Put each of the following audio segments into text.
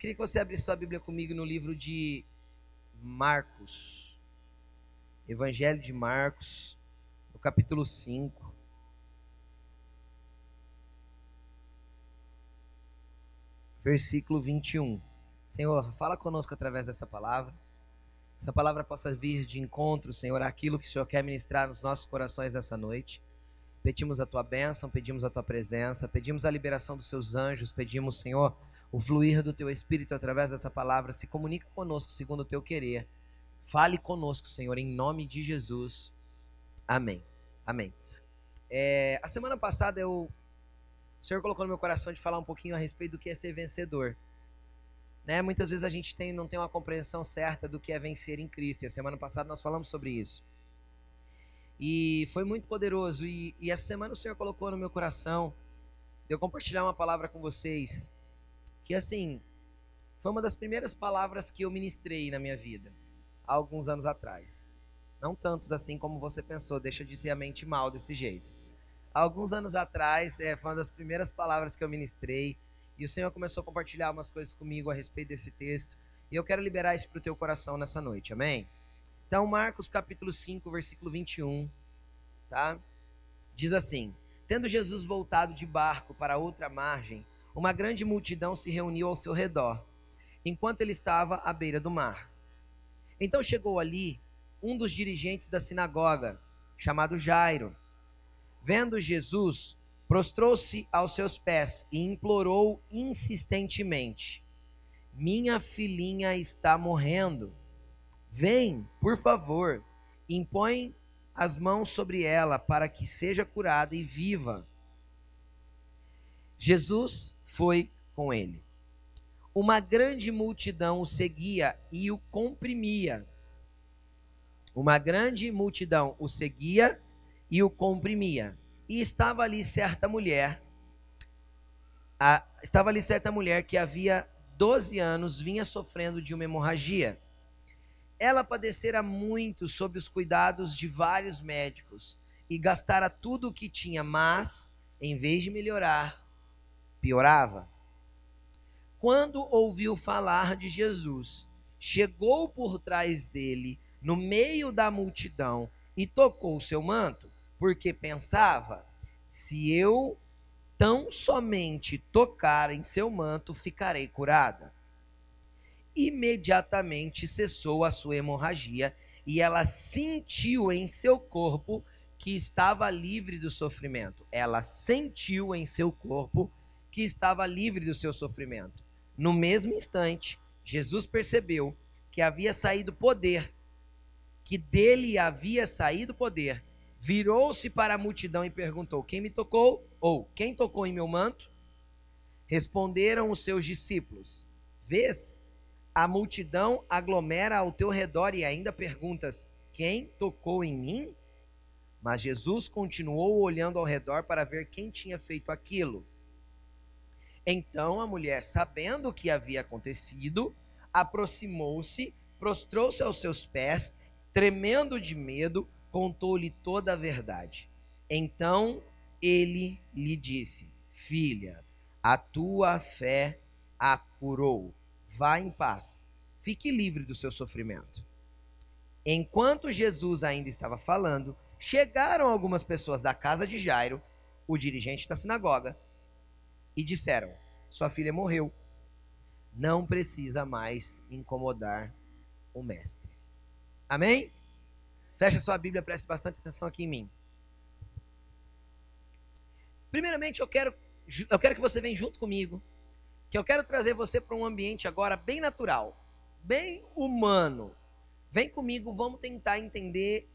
queria que você abrisse sua Bíblia comigo no livro de Marcos. Evangelho de Marcos, no capítulo 5. Versículo 21. Senhor, fala conosco através dessa palavra. Essa palavra possa vir de encontro, Senhor, àquilo que o Senhor quer ministrar nos nossos corações nessa noite. Pedimos a tua bênção, pedimos a tua presença, pedimos a liberação dos seus anjos, pedimos, Senhor, o fluir do teu espírito através dessa palavra. Se comunica conosco segundo o teu querer. Fale conosco, Senhor, em nome de Jesus. Amém. Amém. É, a semana passada eu, o Senhor colocou no meu coração de falar um pouquinho a respeito do que é ser vencedor. Né? Muitas vezes a gente tem, não tem uma compreensão certa do que é vencer em Cristo. E a semana passada nós falamos sobre isso. E foi muito poderoso. E, e essa semana o Senhor colocou no meu coração de eu compartilhar uma palavra com vocês. Que assim, foi uma das primeiras palavras que eu ministrei na minha vida, há alguns anos atrás. Não tantos assim como você pensou, deixa de ser a mente mal desse jeito. Há alguns anos atrás, é, foi uma das primeiras palavras que eu ministrei. E o Senhor começou a compartilhar umas coisas comigo a respeito desse texto. E eu quero liberar isso para o teu coração nessa noite, amém? Então, Marcos capítulo 5, versículo 21, tá? Diz assim: Tendo Jesus voltado de barco para outra margem, uma grande multidão se reuniu ao seu redor, enquanto ele estava à beira do mar. Então chegou ali um dos dirigentes da sinagoga, chamado Jairo. Vendo Jesus, prostrou-se aos seus pés e implorou insistentemente: Minha filhinha está morrendo Vem, por favor, impõe as mãos sobre ela para que seja curada e viva. Jesus foi com ele. Uma grande multidão o seguia e o comprimia. Uma grande multidão o seguia e o comprimia. E estava ali certa mulher, a, estava ali certa mulher que havia 12 anos vinha sofrendo de uma hemorragia ela padecera muito sob os cuidados de vários médicos e gastara tudo o que tinha, mas, em vez de melhorar, piorava. Quando ouviu falar de Jesus, chegou por trás dele, no meio da multidão, e tocou seu manto, porque pensava: se eu tão somente tocar em seu manto, ficarei curada imediatamente cessou a sua hemorragia e ela sentiu em seu corpo que estava livre do sofrimento. Ela sentiu em seu corpo que estava livre do seu sofrimento. No mesmo instante, Jesus percebeu que havia saído poder, que dele havia saído poder. Virou-se para a multidão e perguntou: Quem me tocou? Ou quem tocou em meu manto? Responderam os seus discípulos: Vês a multidão aglomera ao teu redor e ainda perguntas: Quem tocou em mim? Mas Jesus continuou olhando ao redor para ver quem tinha feito aquilo. Então a mulher, sabendo o que havia acontecido, aproximou-se, prostrou-se aos seus pés, tremendo de medo, contou-lhe toda a verdade. Então ele lhe disse: Filha, a tua fé a curou Vá em paz. Fique livre do seu sofrimento. Enquanto Jesus ainda estava falando, chegaram algumas pessoas da casa de Jairo, o dirigente da sinagoga, e disseram: Sua filha morreu. Não precisa mais incomodar o mestre. Amém? Fecha sua Bíblia, preste bastante atenção aqui em mim. Primeiramente, eu quero, eu quero que você venha junto comigo que eu quero trazer você para um ambiente agora bem natural, bem humano. Vem comigo, vamos tentar entender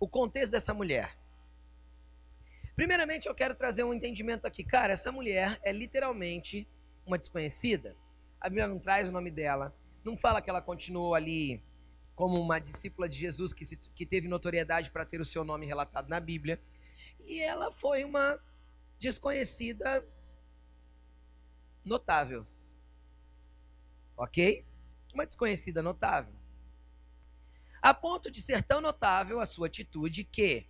o contexto dessa mulher. Primeiramente, eu quero trazer um entendimento aqui. Cara, essa mulher é literalmente uma desconhecida. A Bíblia não traz o nome dela, não fala que ela continuou ali como uma discípula de Jesus que, se, que teve notoriedade para ter o seu nome relatado na Bíblia. E ela foi uma desconhecida notável. Ok? Uma desconhecida notável. A ponto de ser tão notável a sua atitude que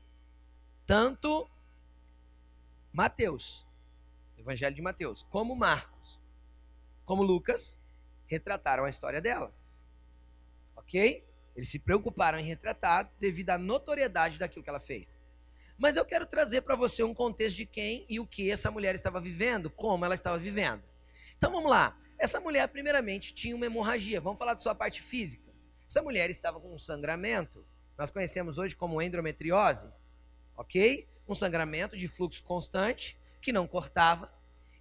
tanto Mateus, Evangelho de Mateus, como Marcos, como Lucas, retrataram a história dela. Ok? Eles se preocuparam em retratar devido à notoriedade daquilo que ela fez. Mas eu quero trazer para você um contexto de quem e o que essa mulher estava vivendo, como ela estava vivendo. Então vamos lá. Essa mulher, primeiramente, tinha uma hemorragia. Vamos falar de sua parte física. Essa mulher estava com um sangramento, nós conhecemos hoje como endometriose, ok? Um sangramento de fluxo constante, que não cortava,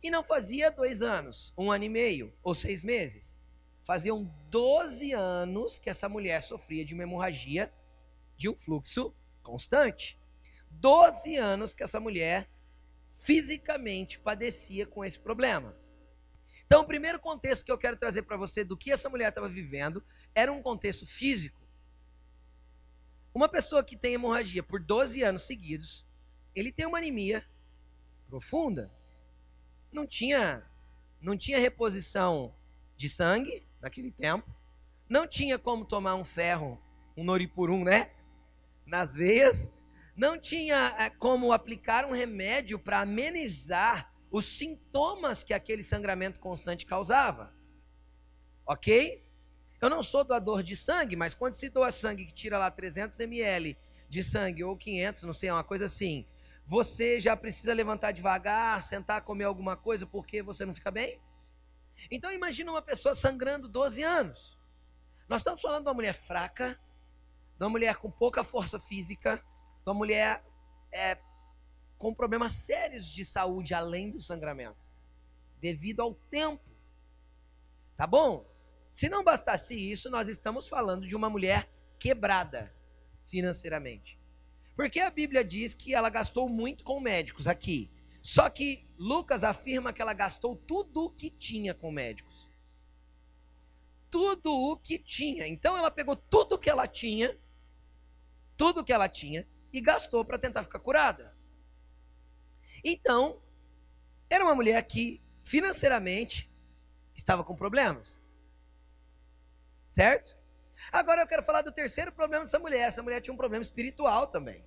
e não fazia dois anos, um ano e meio ou seis meses. Faziam 12 anos que essa mulher sofria de uma hemorragia de um fluxo constante. 12 anos que essa mulher fisicamente padecia com esse problema. Então, o primeiro contexto que eu quero trazer para você do que essa mulher estava vivendo era um contexto físico. Uma pessoa que tem hemorragia por 12 anos seguidos, ele tem uma anemia profunda. Não tinha, não tinha reposição de sangue naquele tempo. Não tinha como tomar um ferro, um noripurum, né? Nas veias. Não tinha é, como aplicar um remédio para amenizar os sintomas que aquele sangramento constante causava. Ok? Eu não sou doador de sangue, mas quando se doa sangue que tira lá 300 ml de sangue ou 500, não sei, uma coisa assim, você já precisa levantar devagar, sentar, comer alguma coisa porque você não fica bem? Então imagina uma pessoa sangrando 12 anos. Nós estamos falando de uma mulher fraca, de uma mulher com pouca força física, de uma mulher é, com problemas sérios de saúde além do sangramento, devido ao tempo. Tá bom? Se não bastasse isso, nós estamos falando de uma mulher quebrada financeiramente. Porque a Bíblia diz que ela gastou muito com médicos aqui. Só que Lucas afirma que ela gastou tudo o que tinha com médicos. Tudo o que tinha. Então ela pegou tudo o que ela tinha, tudo o que ela tinha, e gastou para tentar ficar curada. Então, era uma mulher que financeiramente estava com problemas. Certo? Agora eu quero falar do terceiro problema dessa mulher. Essa mulher tinha um problema espiritual também.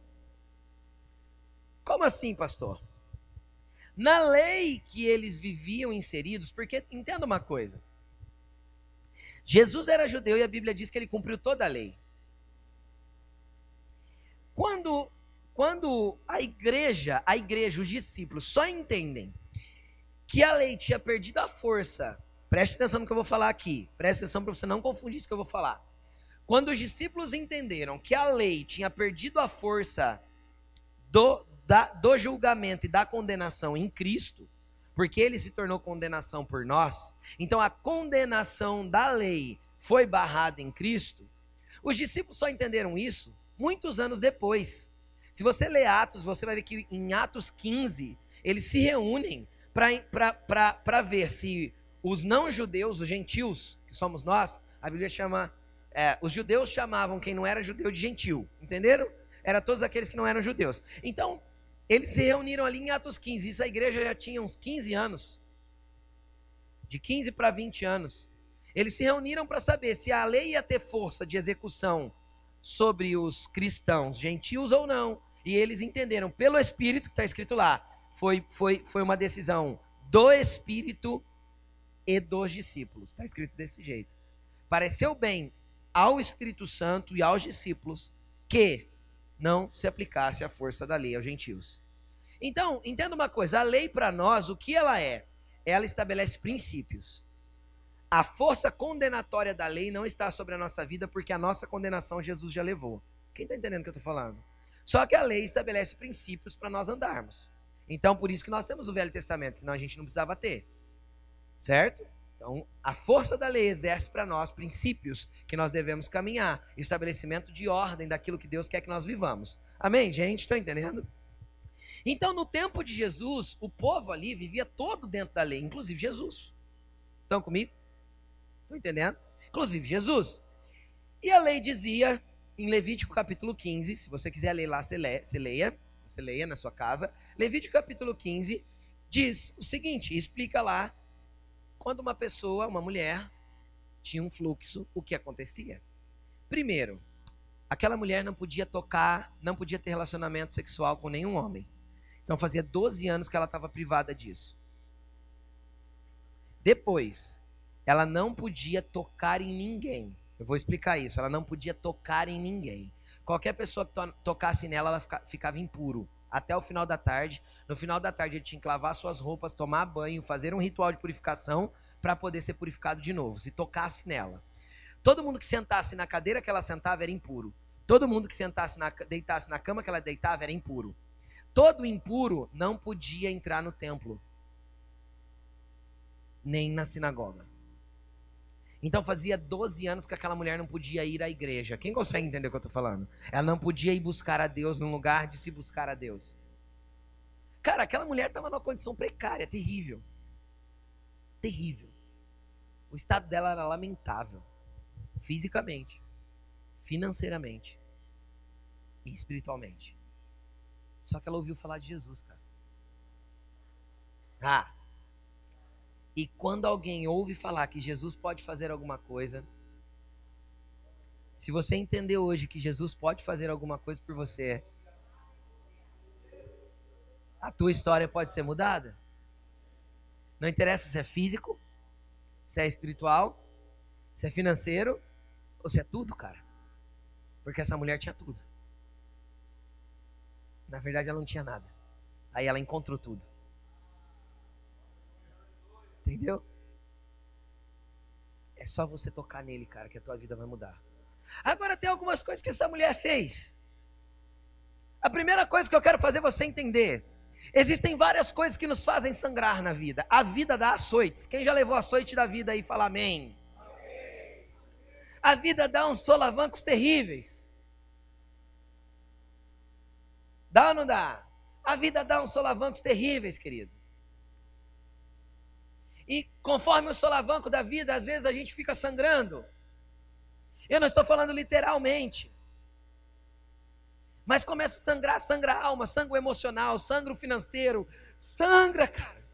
Como assim, pastor? Na lei que eles viviam inseridos, porque entenda uma coisa. Jesus era judeu e a Bíblia diz que ele cumpriu toda a lei. Quando quando a igreja, a igreja, os discípulos só entendem que a lei tinha perdido a força, preste atenção no que eu vou falar aqui, preste atenção para você não confundir isso que eu vou falar. Quando os discípulos entenderam que a lei tinha perdido a força do, da, do julgamento e da condenação em Cristo, porque ele se tornou condenação por nós, então a condenação da lei foi barrada em Cristo, os discípulos só entenderam isso muitos anos depois. Se você ler Atos, você vai ver que em Atos 15, eles se reúnem para ver se os não-judeus, os gentios, que somos nós, a Bíblia chama. É, os judeus chamavam quem não era judeu de gentil, entenderam? Era todos aqueles que não eram judeus. Então, eles se reuniram ali em Atos 15. Isso a igreja já tinha uns 15 anos. De 15 para 20 anos. Eles se reuniram para saber se a lei ia ter força de execução sobre os cristãos, gentios ou não. E eles entenderam pelo Espírito, que está escrito lá, foi, foi, foi uma decisão do Espírito e dos discípulos. Está escrito desse jeito. Pareceu bem ao Espírito Santo e aos discípulos que não se aplicasse a força da lei aos gentios. Então, entenda uma coisa: a lei para nós, o que ela é? Ela estabelece princípios. A força condenatória da lei não está sobre a nossa vida, porque a nossa condenação Jesus já levou. Quem está entendendo o que eu estou falando? Só que a lei estabelece princípios para nós andarmos. Então, por isso que nós temos o Velho Testamento, senão a gente não precisava ter. Certo? Então, a força da lei exerce para nós princípios que nós devemos caminhar, estabelecimento de ordem daquilo que Deus quer que nós vivamos. Amém, gente? Estão entendendo? Então, no tempo de Jesus, o povo ali vivia todo dentro da lei, inclusive Jesus. Estão comigo? Estão entendendo? Inclusive Jesus. E a lei dizia, em Levítico capítulo 15, se você quiser ler lá, você, você leia, você leia na sua casa. Levítico capítulo 15 diz o seguinte: explica lá quando uma pessoa, uma mulher, tinha um fluxo, o que acontecia. Primeiro, aquela mulher não podia tocar, não podia ter relacionamento sexual com nenhum homem. Então fazia 12 anos que ela estava privada disso. Depois, ela não podia tocar em ninguém. Eu vou explicar isso. Ela não podia tocar em ninguém. Qualquer pessoa que to tocasse nela, ela fica, ficava impuro. Até o final da tarde. No final da tarde, ele tinha que lavar suas roupas, tomar banho, fazer um ritual de purificação para poder ser purificado de novo. Se tocasse nela. Todo mundo que sentasse na cadeira que ela sentava era impuro. Todo mundo que sentasse na, deitasse na cama que ela deitava era impuro. Todo impuro não podia entrar no templo, nem na sinagoga. Então fazia 12 anos que aquela mulher não podia ir à igreja. Quem consegue entender o que eu estou falando? Ela não podia ir buscar a Deus num lugar de se buscar a Deus. Cara, aquela mulher estava numa condição precária, terrível. Terrível. O estado dela era lamentável. Fisicamente, financeiramente e espiritualmente. Só que ela ouviu falar de Jesus, cara. Ah, e quando alguém ouve falar que Jesus pode fazer alguma coisa, se você entender hoje que Jesus pode fazer alguma coisa por você, a tua história pode ser mudada. Não interessa se é físico, se é espiritual, se é financeiro ou se é tudo, cara. Porque essa mulher tinha tudo. Na verdade, ela não tinha nada. Aí ela encontrou tudo. Entendeu? É só você tocar nele, cara, que a tua vida vai mudar. Agora tem algumas coisas que essa mulher fez. A primeira coisa que eu quero fazer você entender: existem várias coisas que nos fazem sangrar na vida. A vida dá açoites. Quem já levou açoite da vida aí, fala amém. amém. A vida dá uns solavancos terríveis. Dá ou não dá? A vida dá uns solavancos terríveis, querido. E conforme o solavanco da vida, às vezes a gente fica sangrando. Eu não estou falando literalmente. Mas começa a sangrar, sangra a alma, sangra o emocional, sangra o financeiro. Sangra, cara.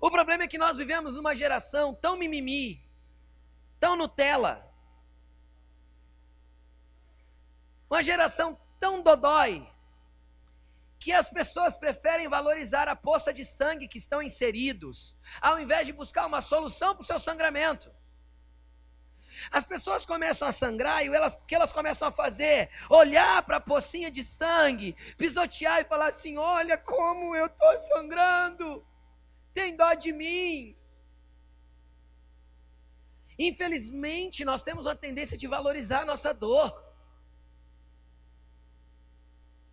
O problema é que nós vivemos numa geração tão mimimi, tão Nutella. Uma geração tão dodói que as pessoas preferem valorizar a poça de sangue que estão inseridos, ao invés de buscar uma solução para o seu sangramento. As pessoas começam a sangrar e elas, o que elas começam a fazer? Olhar para a pocinha de sangue, pisotear e falar assim: Olha como eu estou sangrando, tem dó de mim. Infelizmente, nós temos uma tendência de valorizar a nossa dor.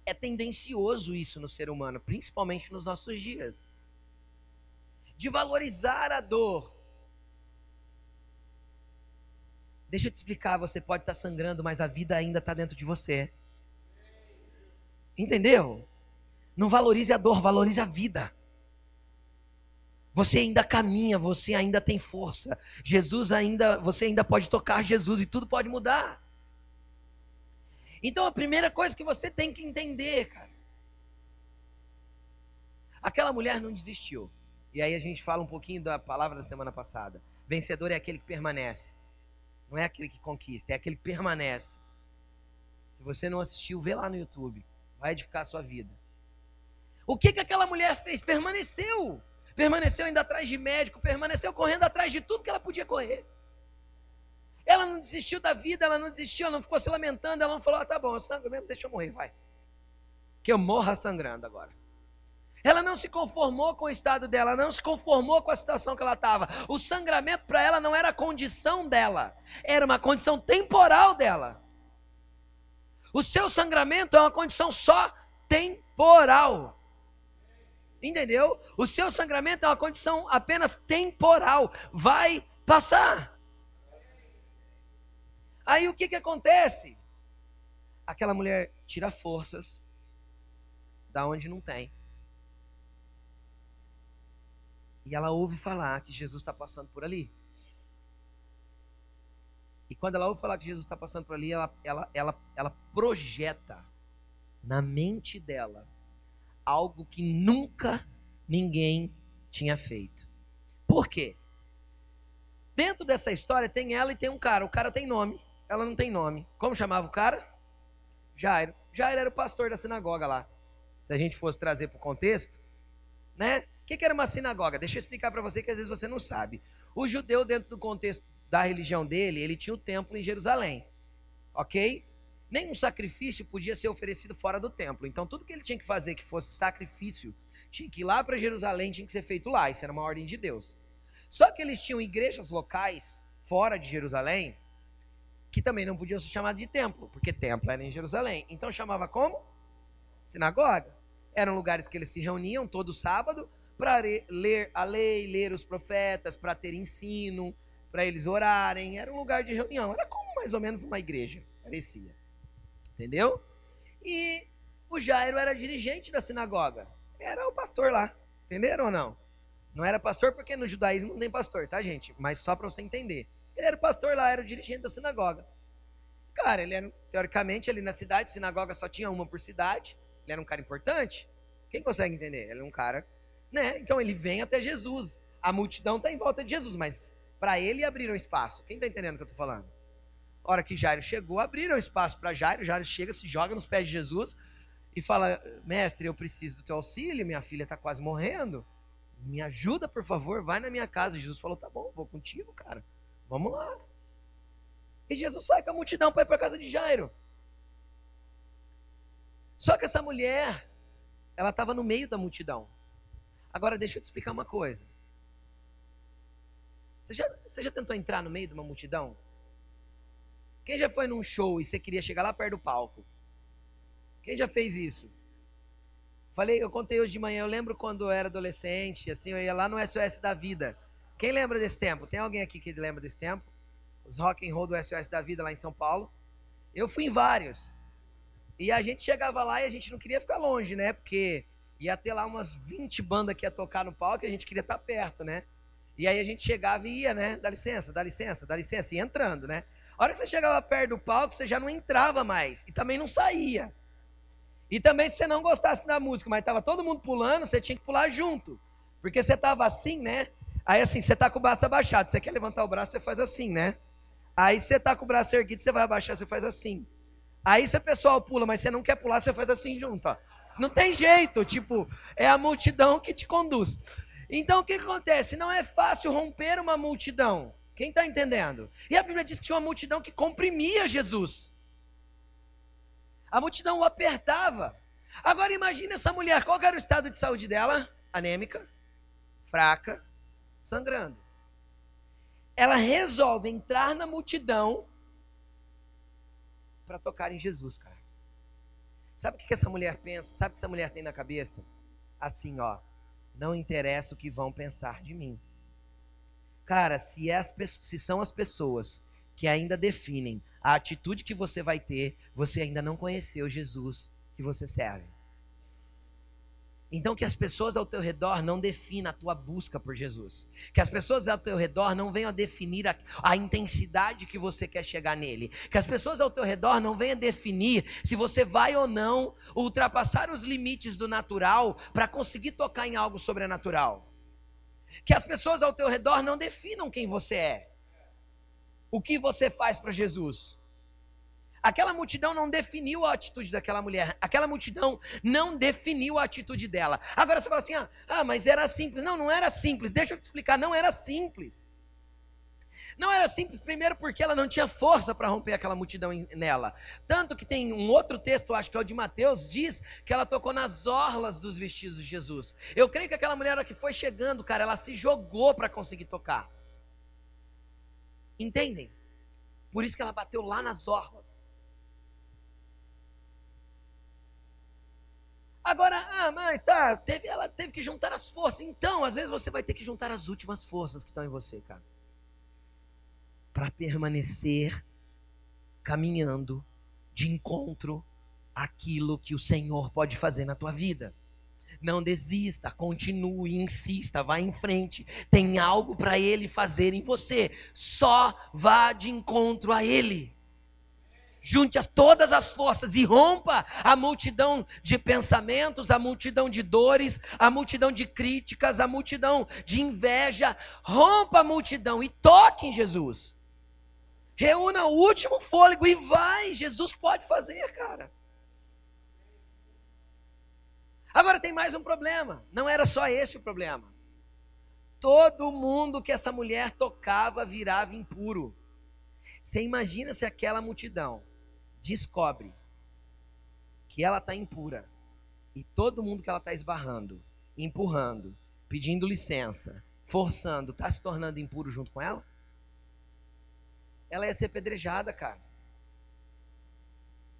É tendencioso isso no ser humano, principalmente nos nossos dias. De valorizar a dor. Deixa eu te explicar, você pode estar sangrando, mas a vida ainda está dentro de você. Entendeu? Não valorize a dor, valorize a vida. Você ainda caminha, você ainda tem força. Jesus ainda, você ainda pode tocar Jesus e tudo pode mudar. Então a primeira coisa que você tem que entender, cara. Aquela mulher não desistiu. E aí a gente fala um pouquinho da palavra da semana passada. Vencedor é aquele que permanece. Não é aquele que conquista, é aquele que permanece. Se você não assistiu, vê lá no YouTube. Vai edificar a sua vida. O que, que aquela mulher fez? Permaneceu. Permaneceu indo atrás de médico, permaneceu correndo atrás de tudo que ela podia correr. Ela não desistiu da vida, ela não desistiu, ela não ficou se lamentando, ela não falou: ah, tá bom, eu mesmo, deixa eu morrer, vai. Que eu morra sangrando agora. Ela não se conformou com o estado dela, não se conformou com a situação que ela estava. O sangramento para ela não era a condição dela, era uma condição temporal dela. O seu sangramento é uma condição só temporal. Entendeu? O seu sangramento é uma condição apenas temporal. Vai passar. Aí o que, que acontece? Aquela mulher tira forças da onde não tem. E ela ouve falar que Jesus está passando por ali. E quando ela ouve falar que Jesus está passando por ali, ela, ela, ela, ela projeta na mente dela algo que nunca ninguém tinha feito. Por quê? Dentro dessa história tem ela e tem um cara. O cara tem nome ela não tem nome. Como chamava o cara? Jairo. Jairo era o pastor da sinagoga lá. Se a gente fosse trazer para o contexto, né? O que, que era uma sinagoga? Deixa eu explicar para você que às vezes você não sabe. O judeu, dentro do contexto da religião dele, ele tinha o templo em Jerusalém. Ok? Nenhum sacrifício podia ser oferecido fora do templo. Então, tudo que ele tinha que fazer que fosse sacrifício, tinha que ir lá para Jerusalém, tinha que ser feito lá. Isso era uma ordem de Deus. Só que eles tinham igrejas locais, fora de Jerusalém, que também não podiam ser chamadas de templo, porque templo era em Jerusalém. Então, chamava como? Sinagoga. Eram lugares que eles se reuniam todo sábado para ler a lei, ler os profetas, para ter ensino, para eles orarem. Era um lugar de reunião. Era como mais ou menos uma igreja, parecia. Entendeu? E o Jairo era dirigente da sinagoga. Era o pastor lá. Entenderam ou não? Não era pastor porque no judaísmo não tem pastor, tá, gente? Mas só para você entender. Ele era pastor lá, era o dirigente da sinagoga. Cara, ele era, teoricamente, ali na cidade, sinagoga só tinha uma por cidade. Ele era um cara importante. Quem consegue entender? Ele é um cara, né? Então ele vem até Jesus. A multidão está em volta de Jesus, mas para ele abriram espaço. Quem está entendendo o que eu estou falando? A hora que Jairo chegou, abriram espaço para Jairo. Jairo chega, se joga nos pés de Jesus e fala: Mestre, eu preciso do teu auxílio, minha filha está quase morrendo. Me ajuda, por favor, vai na minha casa. Jesus falou: Tá bom, vou contigo, cara. Vamos lá. E Jesus sai com a multidão para ir para a casa de Jairo. Só que essa mulher, ela estava no meio da multidão. Agora, deixa eu te explicar uma coisa. Você já, você já tentou entrar no meio de uma multidão? Quem já foi num show e você queria chegar lá perto do palco? Quem já fez isso? Falei, eu contei hoje de manhã, eu lembro quando eu era adolescente, assim, eu ia lá no SOS da Vida. Quem lembra desse tempo? Tem alguém aqui que lembra desse tempo? Os rock and roll do SOS da Vida lá em São Paulo. Eu fui em vários. E a gente chegava lá e a gente não queria ficar longe, né? Porque ia ter lá umas 20 bandas que ia tocar no palco e a gente queria estar perto, né? E aí a gente chegava e ia, né? Dá licença, dá licença, dá licença, e entrando, né? A hora que você chegava perto do palco, você já não entrava mais. E também não saía. E também, se você não gostasse da música, mas estava todo mundo pulando, você tinha que pular junto. Porque você estava assim, né? Aí assim, você está com o braço abaixado. Você quer levantar o braço, você faz assim, né? Aí você está com o braço erguido, você vai abaixar, você faz assim. Aí se o pessoal pula, mas você não quer pular, você faz assim junto, ó. Não tem jeito, tipo, é a multidão que te conduz. Então o que acontece? Não é fácil romper uma multidão. Quem está entendendo? E a Bíblia diz que tinha uma multidão que comprimia Jesus. A multidão o apertava. Agora imagine essa mulher, qual era o estado de saúde dela? Anêmica, fraca, sangrando. Ela resolve entrar na multidão para tocar em Jesus, cara. Sabe o que essa mulher pensa? Sabe o que essa mulher tem na cabeça? Assim, ó. Não interessa o que vão pensar de mim. Cara, se, é as, se são as pessoas que ainda definem a atitude que você vai ter, você ainda não conheceu Jesus que você serve. Então, que as pessoas ao teu redor não definam a tua busca por Jesus. Que as pessoas ao teu redor não venham a definir a, a, intensidade que você quer chegar nele. Que as pessoas ao teu redor não venham a definir se você vai ou não ultrapassar os limites do natural para conseguir tocar em algo sobrenatural. Que as pessoas ao teu redor não definam quem você é. O que você faz para Jesus. Aquela multidão não definiu a atitude daquela mulher. Aquela multidão não definiu a atitude dela. Agora você fala assim: ah, ah, mas era simples. Não, não era simples. Deixa eu te explicar. Não era simples. Não era simples, primeiro porque ela não tinha força para romper aquela multidão nela. Tanto que tem um outro texto, acho que é o de Mateus, diz que ela tocou nas orlas dos vestidos de Jesus. Eu creio que aquela mulher que foi chegando, cara, ela se jogou para conseguir tocar. Entendem? Por isso que ela bateu lá nas orlas. Agora, ah, mas tá, teve, ela teve que juntar as forças. Então, às vezes você vai ter que juntar as últimas forças que estão em você, cara. Para permanecer caminhando de encontro àquilo que o Senhor pode fazer na tua vida. Não desista, continue, insista, vá em frente. Tem algo para Ele fazer em você. Só vá de encontro a Ele junte todas as forças e rompa a multidão de pensamentos, a multidão de dores, a multidão de críticas, a multidão de inveja. Rompa a multidão e toque em Jesus. Reúna o último fôlego e vai. Jesus pode fazer, cara. Agora tem mais um problema. Não era só esse o problema. todo mundo que essa mulher tocava virava impuro. Você imagina se aquela multidão descobre que ela está impura e todo mundo que ela está esbarrando, empurrando, pedindo licença, forçando, está se tornando impuro junto com ela? Ela ia ser apedrejada, cara.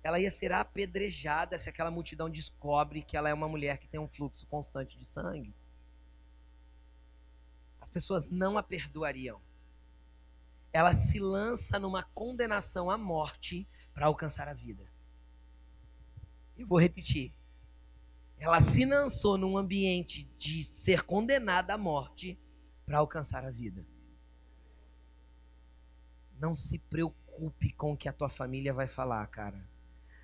Ela ia ser apedrejada se aquela multidão descobre que ela é uma mulher que tem um fluxo constante de sangue. As pessoas não a perdoariam. Ela se lança numa condenação à morte para alcançar a vida. Eu vou repetir. Ela se lançou num ambiente de ser condenada à morte para alcançar a vida. Não se preocupe com o que a tua família vai falar, cara.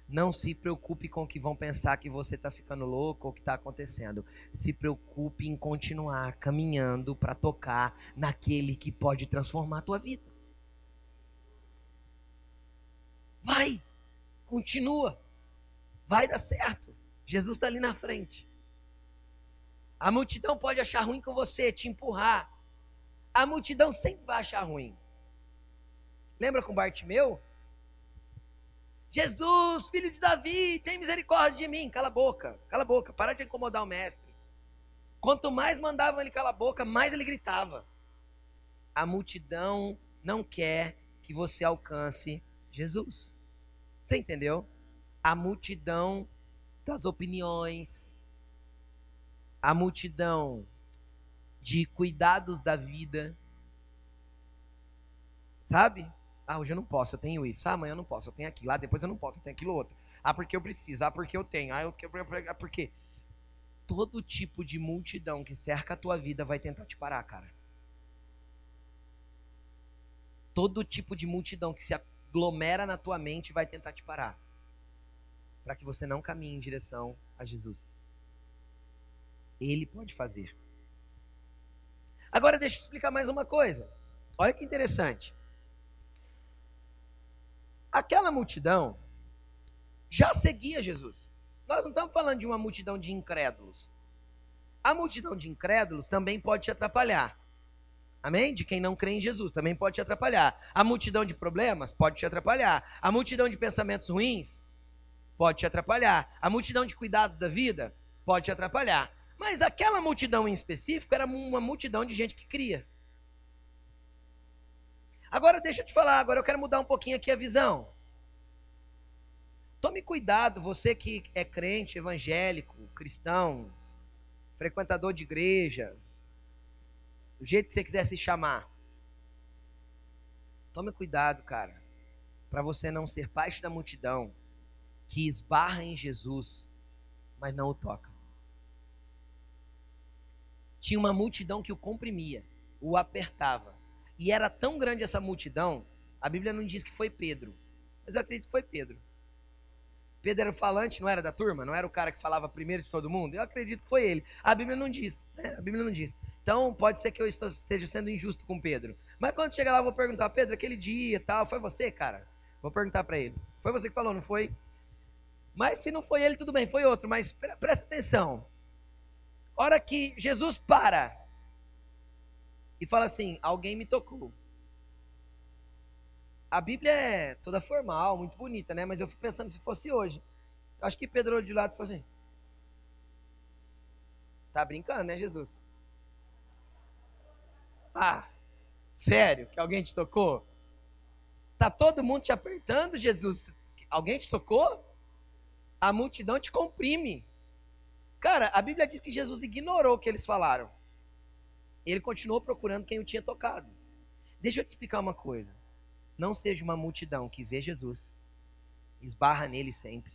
Não se preocupe com o que vão pensar que você está ficando louco ou que está acontecendo. Se preocupe em continuar caminhando para tocar naquele que pode transformar a tua vida. Vai, continua, vai dar certo. Jesus está ali na frente. A multidão pode achar ruim com você, te empurrar. A multidão sempre vai achar ruim. Lembra com Bartimeu? Jesus, filho de Davi, tem misericórdia de mim. Cala a boca, cala a boca, para de incomodar o mestre. Quanto mais mandavam ele calar a boca, mais ele gritava. A multidão não quer que você alcance Jesus. Você entendeu? A multidão das opiniões, a multidão de cuidados da vida, sabe? Ah, hoje eu não posso, eu tenho isso. Ah, amanhã eu não posso, eu tenho aquilo. Ah, depois eu não posso, eu tenho aquilo outro. Ah, porque eu preciso. Ah, porque eu tenho. Ah, eu quero. Ah, porque todo tipo de multidão que cerca a tua vida vai tentar te parar, cara. Todo tipo de multidão que se aglomera na tua mente vai tentar te parar. Para que você não caminhe em direção a Jesus. Ele pode fazer. Agora deixa eu explicar mais uma coisa. Olha que interessante. Aquela multidão já seguia Jesus. Nós não estamos falando de uma multidão de incrédulos. A multidão de incrédulos também pode te atrapalhar. Amém? De quem não crê em Jesus também pode te atrapalhar. A multidão de problemas pode te atrapalhar. A multidão de pensamentos ruins pode te atrapalhar. A multidão de cuidados da vida pode te atrapalhar. Mas aquela multidão em específico era uma multidão de gente que cria. Agora deixa eu te falar, agora eu quero mudar um pouquinho aqui a visão. Tome cuidado, você que é crente, evangélico, cristão, frequentador de igreja, do jeito que você quiser se chamar. Tome cuidado, cara, para você não ser parte da multidão que esbarra em Jesus, mas não o toca. Tinha uma multidão que o comprimia, o apertava e era tão grande essa multidão, a Bíblia não diz que foi Pedro, mas eu acredito que foi Pedro. Pedro era o falante, não era da turma? Não era o cara que falava primeiro de todo mundo? Eu acredito que foi ele. A Bíblia não diz, né? A Bíblia não diz. Então, pode ser que eu esteja sendo injusto com Pedro. Mas quando chegar lá, eu vou perguntar, Pedro, aquele dia tal, foi você, cara? Vou perguntar para ele. Foi você que falou, não foi? Mas se não foi ele, tudo bem, foi outro. Mas presta atenção. Hora que Jesus para e fala assim: alguém me tocou. A Bíblia é toda formal, muito bonita, né? Mas eu fico pensando se fosse hoje. Acho que Pedro olhou de lado e falou assim: Tá brincando, né, Jesus? Ah, sério? Que alguém te tocou? Tá todo mundo te apertando, Jesus? Alguém te tocou? A multidão te comprime. Cara, a Bíblia diz que Jesus ignorou o que eles falaram ele continuou procurando quem o tinha tocado. Deixa eu te explicar uma coisa. Não seja uma multidão que vê Jesus, esbarra nele sempre,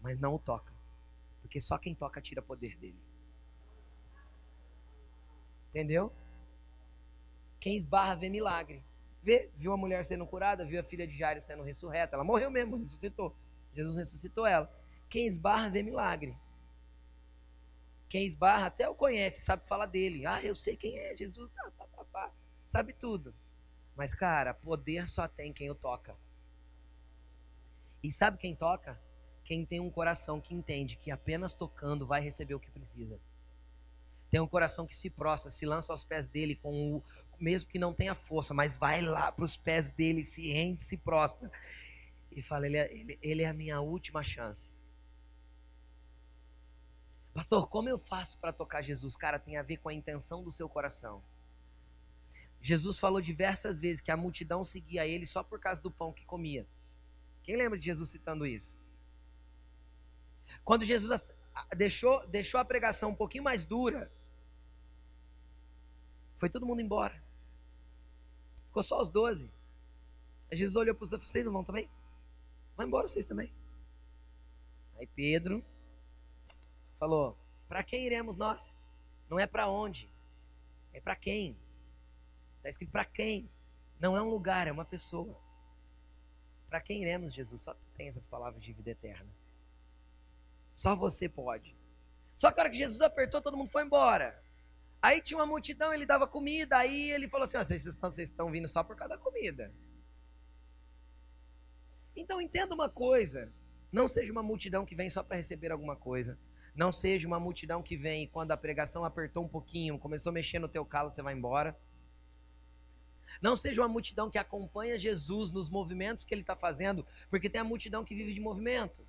mas não o toca. Porque só quem toca tira poder dele. Entendeu? Quem esbarra vê milagre. Vê, viu a mulher sendo curada, viu a filha de Jairo sendo ressurreta. Ela morreu mesmo, ressuscitou. Jesus ressuscitou ela. Quem esbarra vê milagre. Quem esbarra até o conhece, sabe falar dele. Ah, eu sei quem é Jesus, tá, tá, tá, tá. sabe tudo. Mas, cara, poder só tem quem o toca. E sabe quem toca? Quem tem um coração que entende que apenas tocando vai receber o que precisa. Tem um coração que se prostra, se lança aos pés dele, com o, mesmo que não tenha força, mas vai lá para os pés dele, se rende, se prostra. E fala: ele é, ele, ele é a minha última chance. Pastor, como eu faço para tocar Jesus? Cara, tem a ver com a intenção do seu coração. Jesus falou diversas vezes que a multidão seguia ele só por causa do pão que comia. Quem lembra de Jesus citando isso? Quando Jesus deixou, deixou a pregação um pouquinho mais dura, foi todo mundo embora. Ficou só os doze. Jesus olhou para os outros e vocês não vão também? Vai embora vocês também. Aí Pedro falou: Para quem iremos nós? Não é para onde, é para quem. Está escrito para quem. Não é um lugar, é uma pessoa. Para quem iremos, Jesus? Só tu tens essas palavras de vida eterna. Só você pode. Só que a hora que Jesus apertou, todo mundo foi embora. Aí tinha uma multidão, ele dava comida, aí ele falou assim: vocês, estão, vocês estão vindo só por causa da comida. Então entenda uma coisa: não seja uma multidão que vem só para receber alguma coisa. Não seja uma multidão que vem e quando a pregação apertou um pouquinho, começou a mexer no teu calo, você vai embora. Não seja uma multidão que acompanha Jesus nos movimentos que ele está fazendo, porque tem a multidão que vive de movimento.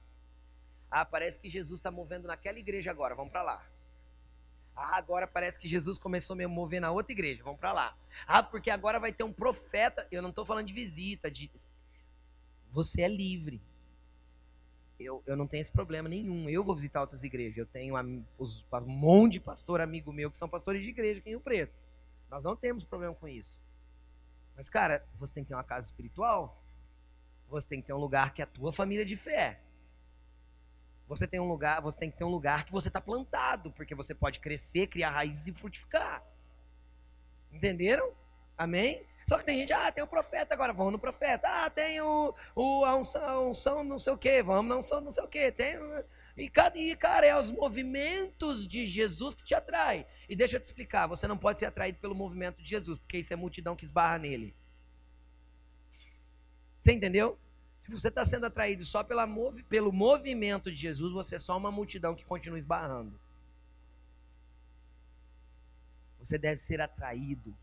Ah, parece que Jesus está movendo naquela igreja agora, vamos para lá. Ah, agora parece que Jesus começou a me mover na outra igreja, vamos para lá. Ah, porque agora vai ter um profeta. Eu não estou falando de visita, de. Você é livre. Eu, eu não tenho esse problema nenhum. Eu vou visitar outras igrejas. Eu tenho um, monte de pastor amigo meu que são pastores de igreja aqui em Rio Preto. Nós não temos problema com isso. Mas, cara, você tem que ter uma casa espiritual. Você tem que ter um lugar que é a tua família de fé. Você tem um lugar, você tem que ter um lugar que você está plantado, porque você pode crescer, criar raízes e frutificar. Entenderam? Amém? Só que tem gente, ah, tem o profeta agora, vamos no profeta. Ah, tem o, o a unção, a unção não sei o quê, vamos na unção não sei o quê. Tem, e, e, cara, é os movimentos de Jesus que te atrai. E deixa eu te explicar, você não pode ser atraído pelo movimento de Jesus, porque isso é multidão que esbarra nele. Você entendeu? Se você está sendo atraído só pela, pelo movimento de Jesus, você é só uma multidão que continua esbarrando. Você deve ser atraído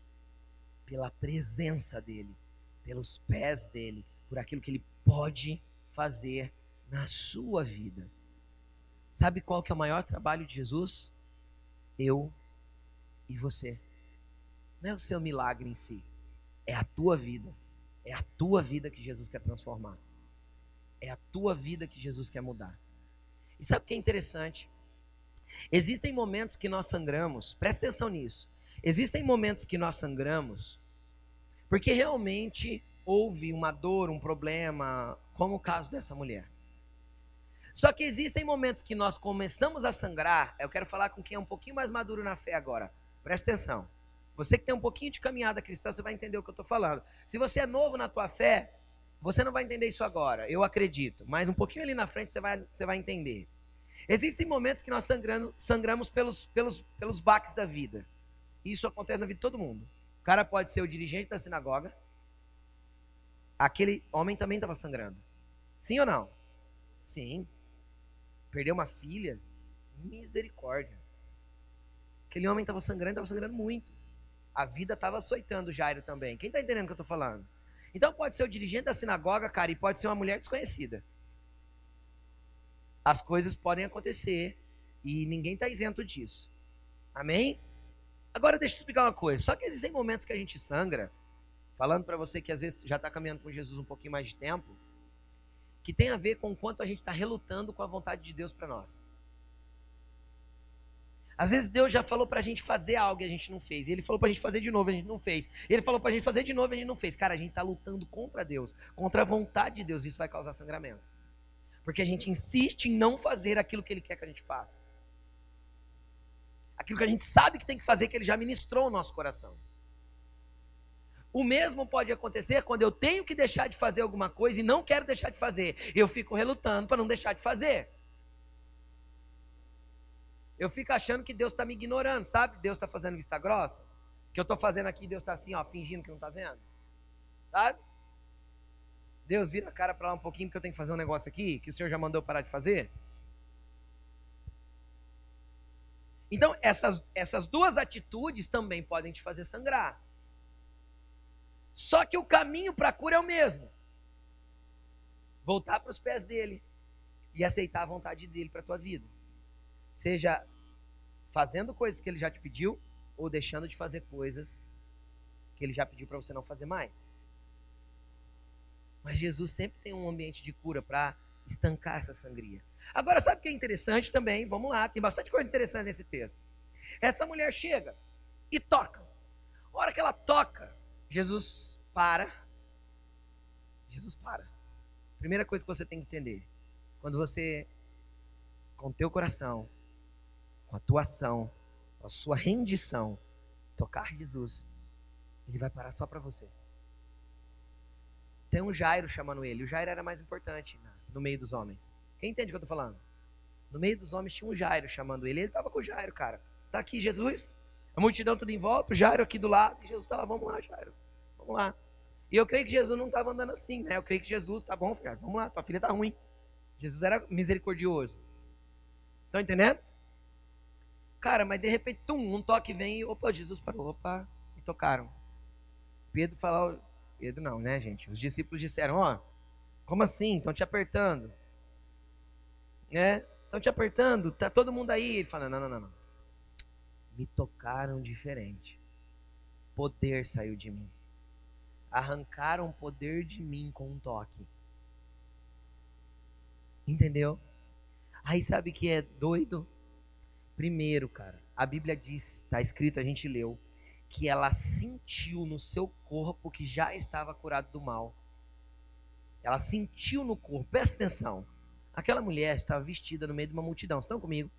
pela presença dele, pelos pés dele, por aquilo que ele pode fazer na sua vida. Sabe qual que é o maior trabalho de Jesus? Eu e você. Não é o seu milagre em si, é a tua vida. É a tua vida que Jesus quer transformar. É a tua vida que Jesus quer mudar. E sabe o que é interessante? Existem momentos que nós sangramos, presta atenção nisso. Existem momentos que nós sangramos porque realmente houve uma dor, um problema, como o caso dessa mulher. Só que existem momentos que nós começamos a sangrar. Eu quero falar com quem é um pouquinho mais maduro na fé agora. Presta atenção. Você que tem um pouquinho de caminhada cristã, você vai entender o que eu estou falando. Se você é novo na tua fé, você não vai entender isso agora, eu acredito. Mas um pouquinho ali na frente você vai, você vai entender. Existem momentos que nós sangramos, sangramos pelos, pelos, pelos baques da vida. Isso acontece na vida de todo mundo. O cara pode ser o dirigente da sinagoga. Aquele homem também estava sangrando. Sim ou não? Sim. Perdeu uma filha? Misericórdia. Aquele homem estava sangrando, estava sangrando muito. A vida estava açoitando Jairo também. Quem está entendendo o que eu estou falando? Então pode ser o dirigente da sinagoga, cara, e pode ser uma mulher desconhecida. As coisas podem acontecer e ninguém está isento disso. Amém? Agora deixa eu explicar uma coisa. Só que existem momentos que a gente sangra, falando para você que às vezes já está caminhando com Jesus um pouquinho mais de tempo, que tem a ver com o quanto a gente está relutando com a vontade de Deus para nós. Às vezes Deus já falou para a gente fazer algo e a gente não fez. Ele falou para a gente fazer de novo e a gente não fez. Ele falou para a gente fazer de novo e a gente não fez. Cara, a gente está lutando contra Deus, contra a vontade de Deus. Isso vai causar sangramento. Porque a gente insiste em não fazer aquilo que Ele quer que a gente faça. Aquilo que a gente sabe que tem que fazer, que Ele já ministrou o nosso coração. O mesmo pode acontecer quando eu tenho que deixar de fazer alguma coisa e não quero deixar de fazer. Eu fico relutando para não deixar de fazer. Eu fico achando que Deus está me ignorando, sabe? Deus está fazendo vista grossa. Que eu estou fazendo aqui, Deus está assim, ó, fingindo que não está vendo. Sabe? Deus vira a cara para lá um pouquinho porque eu tenho que fazer um negócio aqui que o Senhor já mandou parar de fazer. Então, essas, essas duas atitudes também podem te fazer sangrar. Só que o caminho para a cura é o mesmo. Voltar para os pés dele e aceitar a vontade dele para a tua vida. Seja fazendo coisas que ele já te pediu ou deixando de fazer coisas que ele já pediu para você não fazer mais. Mas Jesus sempre tem um ambiente de cura para estancar essa sangria. Agora, sabe o que é interessante também? Vamos lá, tem bastante coisa interessante nesse texto. Essa mulher chega e toca. A hora que ela toca, Jesus para. Jesus para. Primeira coisa que você tem que entender: quando você, com teu coração, com a tua ação, com a sua rendição, tocar Jesus, ele vai parar só para você. Tem um Jairo chamando ele. O Jairo era mais importante no meio dos homens. Quem entende o que eu estou falando? No meio dos homens tinha um Jairo chamando ele. Ele estava com o Jairo, cara. Tá aqui Jesus. A multidão tudo em volta, o Jairo aqui do lado. E Jesus está lá, vamos lá, Jairo. Vamos lá. E eu creio que Jesus não estava andando assim, né? Eu creio que Jesus, tá bom, filho, vamos lá, tua filha tá ruim. Jesus era misericordioso. Estão entendendo? Cara, mas de repente, tum, um toque vem e, opa, Jesus parou, opa, e tocaram. Pedro falou, Pedro não, né, gente? Os discípulos disseram, ó, oh, como assim? Estão te apertando. Né? Estão te apertando, tá todo mundo aí. Ele fala, não, não, não, não. Me tocaram diferente. Poder saiu de mim. Arrancaram poder de mim com um toque. Entendeu? Aí sabe que é doido? Primeiro, cara, a Bíblia diz, está escrito, a gente leu, que ela sentiu no seu corpo que já estava curado do mal. Ela sentiu no corpo, presta atenção. Aquela mulher estava vestida no meio de uma multidão. Estão comigo?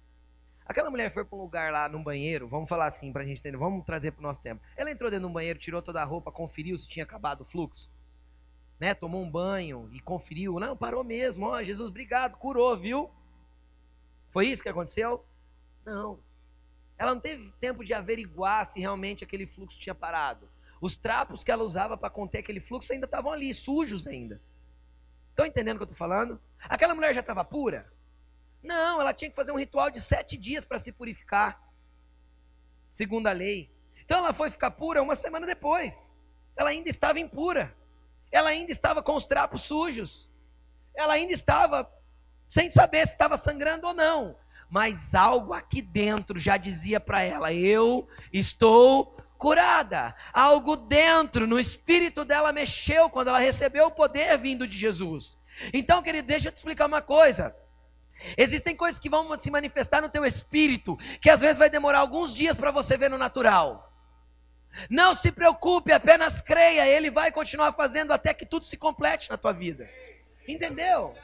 Aquela mulher foi para um lugar lá num banheiro, vamos falar assim para a gente entender, vamos trazer para o nosso tempo. Ela entrou dentro de um banheiro, tirou toda a roupa, conferiu se tinha acabado o fluxo. Né? Tomou um banho e conferiu. Não, parou mesmo. Ó, Jesus, obrigado, curou, viu? Foi isso que aconteceu? Não. Ela não teve tempo de averiguar se realmente aquele fluxo tinha parado. Os trapos que ela usava para conter aquele fluxo ainda estavam ali, sujos ainda. Estão entendendo o que eu estou falando? Aquela mulher já estava pura? Não, ela tinha que fazer um ritual de sete dias para se purificar, segundo a lei. Então ela foi ficar pura uma semana depois. Ela ainda estava impura. Ela ainda estava com os trapos sujos. Ela ainda estava sem saber se estava sangrando ou não mas algo aqui dentro já dizia para ela: Eu estou curada. Algo dentro, no espírito dela mexeu quando ela recebeu o poder vindo de Jesus. Então, querido, deixa eu te explicar uma coisa. Existem coisas que vão se manifestar no teu espírito, que às vezes vai demorar alguns dias para você ver no natural. Não se preocupe, apenas creia, ele vai continuar fazendo até que tudo se complete na tua vida. Entendeu?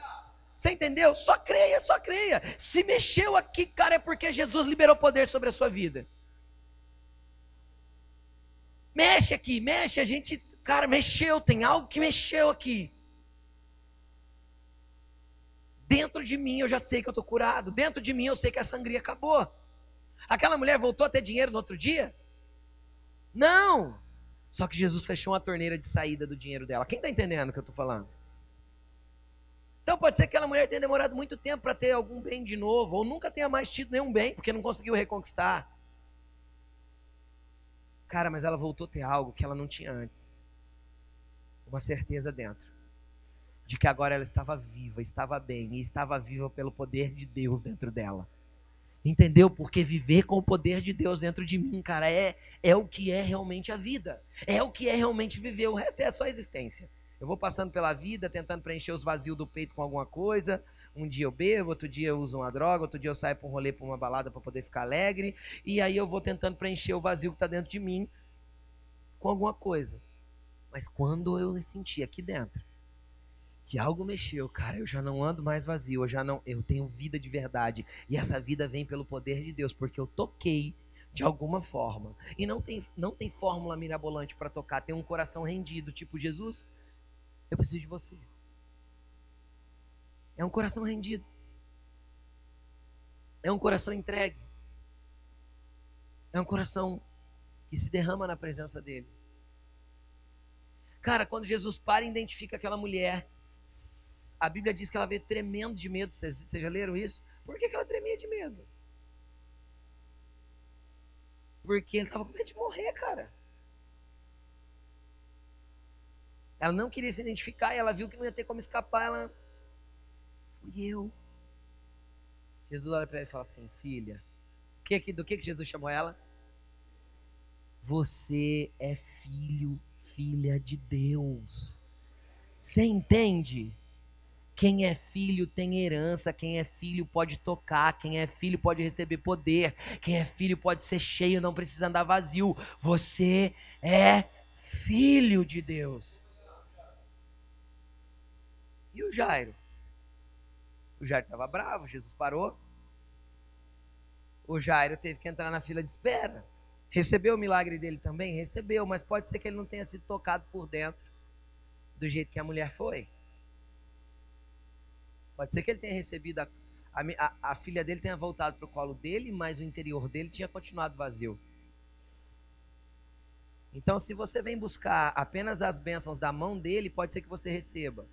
Você entendeu? Só creia, só creia. Se mexeu aqui, cara, é porque Jesus liberou poder sobre a sua vida. Mexe aqui, mexe, a gente, cara, mexeu, tem algo que mexeu aqui. Dentro de mim eu já sei que eu estou curado. Dentro de mim eu sei que a sangria acabou. Aquela mulher voltou a ter dinheiro no outro dia? Não. Só que Jesus fechou uma torneira de saída do dinheiro dela. Quem está entendendo o que eu estou falando? Então pode ser que aquela mulher tenha demorado muito tempo para ter algum bem de novo, ou nunca tenha mais tido nenhum bem, porque não conseguiu reconquistar. Cara, mas ela voltou a ter algo que ela não tinha antes. Uma certeza dentro. De que agora ela estava viva, estava bem, e estava viva pelo poder de Deus dentro dela. Entendeu? Porque viver com o poder de Deus dentro de mim, cara, é, é o que é realmente a vida. É o que é realmente viver. O resto é só existência. Eu vou passando pela vida tentando preencher os vazios do peito com alguma coisa. Um dia eu bebo, outro dia eu uso uma droga, outro dia eu saio para um rolê, para uma balada para poder ficar alegre. E aí eu vou tentando preencher o vazio que está dentro de mim com alguma coisa. Mas quando eu senti aqui dentro que algo mexeu, cara, eu já não ando mais vazio, eu já não, eu tenho vida de verdade e essa vida vem pelo poder de Deus, porque eu toquei de alguma forma. E não tem não tem fórmula mirabolante para tocar, tem um coração rendido, tipo Jesus. Eu preciso de você. É um coração rendido. É um coração entregue. É um coração que se derrama na presença dele. Cara, quando Jesus para e identifica aquela mulher, a Bíblia diz que ela veio tremendo de medo. Vocês, já leram isso? Por que, que ela tremia de medo? Porque ele estava com medo de morrer, cara. Ela não queria se identificar e ela viu que não ia ter como escapar. Ela. Fui eu. Jesus olha para ela e fala assim: Filha, do que, que Jesus chamou ela? Você é filho, filha de Deus. Você entende? Quem é filho tem herança, quem é filho pode tocar, quem é filho pode receber poder, quem é filho pode ser cheio, não precisa andar vazio. Você é filho de Deus. E o Jairo? O Jairo estava bravo, Jesus parou. O Jairo teve que entrar na fila de espera. Recebeu o milagre dele também? Recebeu, mas pode ser que ele não tenha sido tocado por dentro do jeito que a mulher foi. Pode ser que ele tenha recebido, a, a, a filha dele tenha voltado para o colo dele, mas o interior dele tinha continuado vazio. Então, se você vem buscar apenas as bênçãos da mão dele, pode ser que você receba.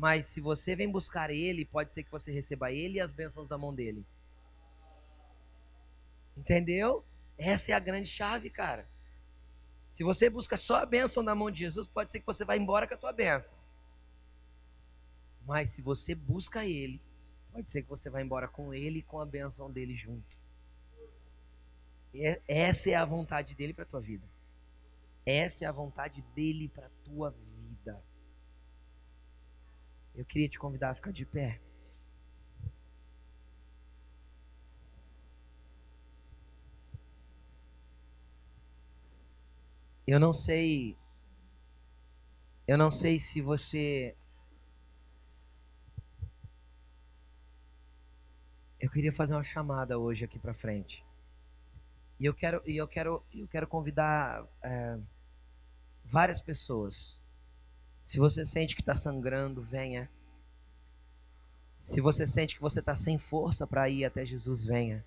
Mas se você vem buscar ele, pode ser que você receba ele e as bênçãos da mão dele. Entendeu? Essa é a grande chave, cara. Se você busca só a bênção da mão de Jesus, pode ser que você vá embora com a tua bênção. Mas se você busca Ele, pode ser que você vá embora com Ele e com a benção dele junto. É, essa é a vontade dele para tua vida. Essa é a vontade dele para tua vida. Eu queria te convidar a ficar de pé. Eu não sei. Eu não sei se você eu queria fazer uma chamada hoje aqui para frente. E eu quero, e eu quero, eu quero convidar é, várias pessoas. Se você sente que está sangrando, venha. Se você sente que você está sem força para ir até Jesus, venha.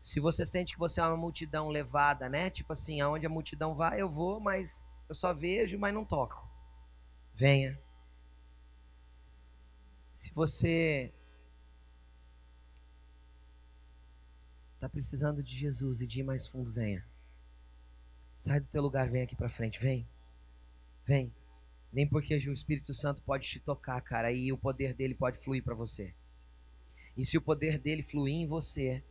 Se você sente que você é uma multidão levada, né? Tipo assim, aonde a multidão vai, eu vou, mas eu só vejo, mas não toco. Venha. Se você Está precisando de Jesus e de ir mais fundo, venha. Sai do teu lugar, vem aqui para frente, vem. Vem. Vem porque o Espírito Santo pode te tocar, cara, e o poder dele pode fluir para você. E se o poder dele fluir em você,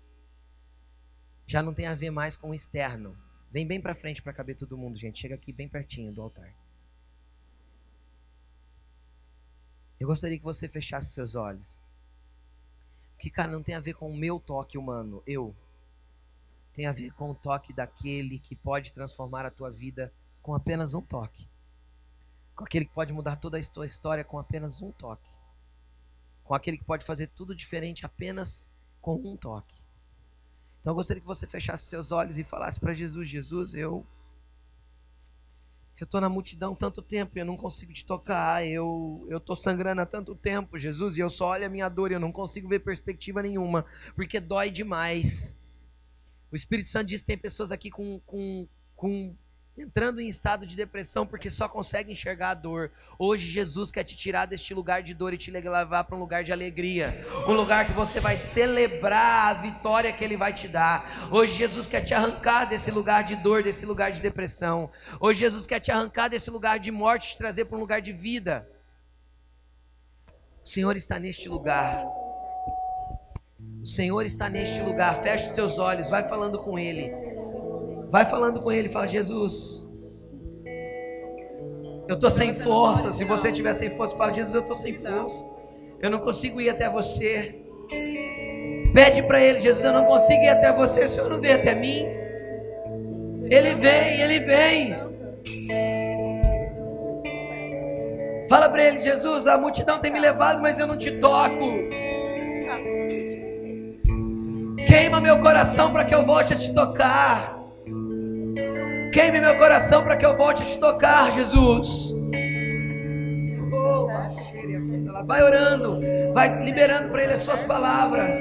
já não tem a ver mais com o externo. Vem bem para frente para caber todo mundo, gente. Chega aqui bem pertinho do altar. Eu gostaria que você fechasse seus olhos. Que, cara, não tem a ver com o meu toque humano, eu. Tem a ver com o toque daquele que pode transformar a tua vida com apenas um toque. Com aquele que pode mudar toda a tua história com apenas um toque. Com aquele que pode fazer tudo diferente apenas com um toque. Então eu gostaria que você fechasse seus olhos e falasse para Jesus: Jesus, eu eu estou na multidão tanto tempo e eu não consigo te tocar. Eu eu estou sangrando há tanto tempo, Jesus, e eu só olho a minha dor e eu não consigo ver perspectiva nenhuma, porque dói demais. O Espírito Santo diz que tem pessoas aqui com, com, com entrando em estado de depressão porque só consegue enxergar a dor. Hoje Jesus quer te tirar deste lugar de dor e te levar para um lugar de alegria, um lugar que você vai celebrar a vitória que ele vai te dar. Hoje Jesus quer te arrancar desse lugar de dor, desse lugar de depressão. Hoje Jesus quer te arrancar desse lugar de morte, te trazer para um lugar de vida. O Senhor está neste lugar. O Senhor está neste lugar. Feche os teus olhos, vai falando com ele. Vai falando com ele, fala: Jesus, eu estou sem força. Se você tiver sem força, fala: Jesus, eu estou sem força. Eu não consigo ir até você. Pede para ele: Jesus, eu não consigo ir até você. O Senhor não vem até mim. Ele vem, ele vem. Fala para ele: Jesus, a multidão tem me levado, mas eu não te toco. Queima meu coração para que eu volte a te tocar. Queime meu coração para que eu volte a te tocar, Jesus. vai orando, vai liberando para Ele as suas palavras.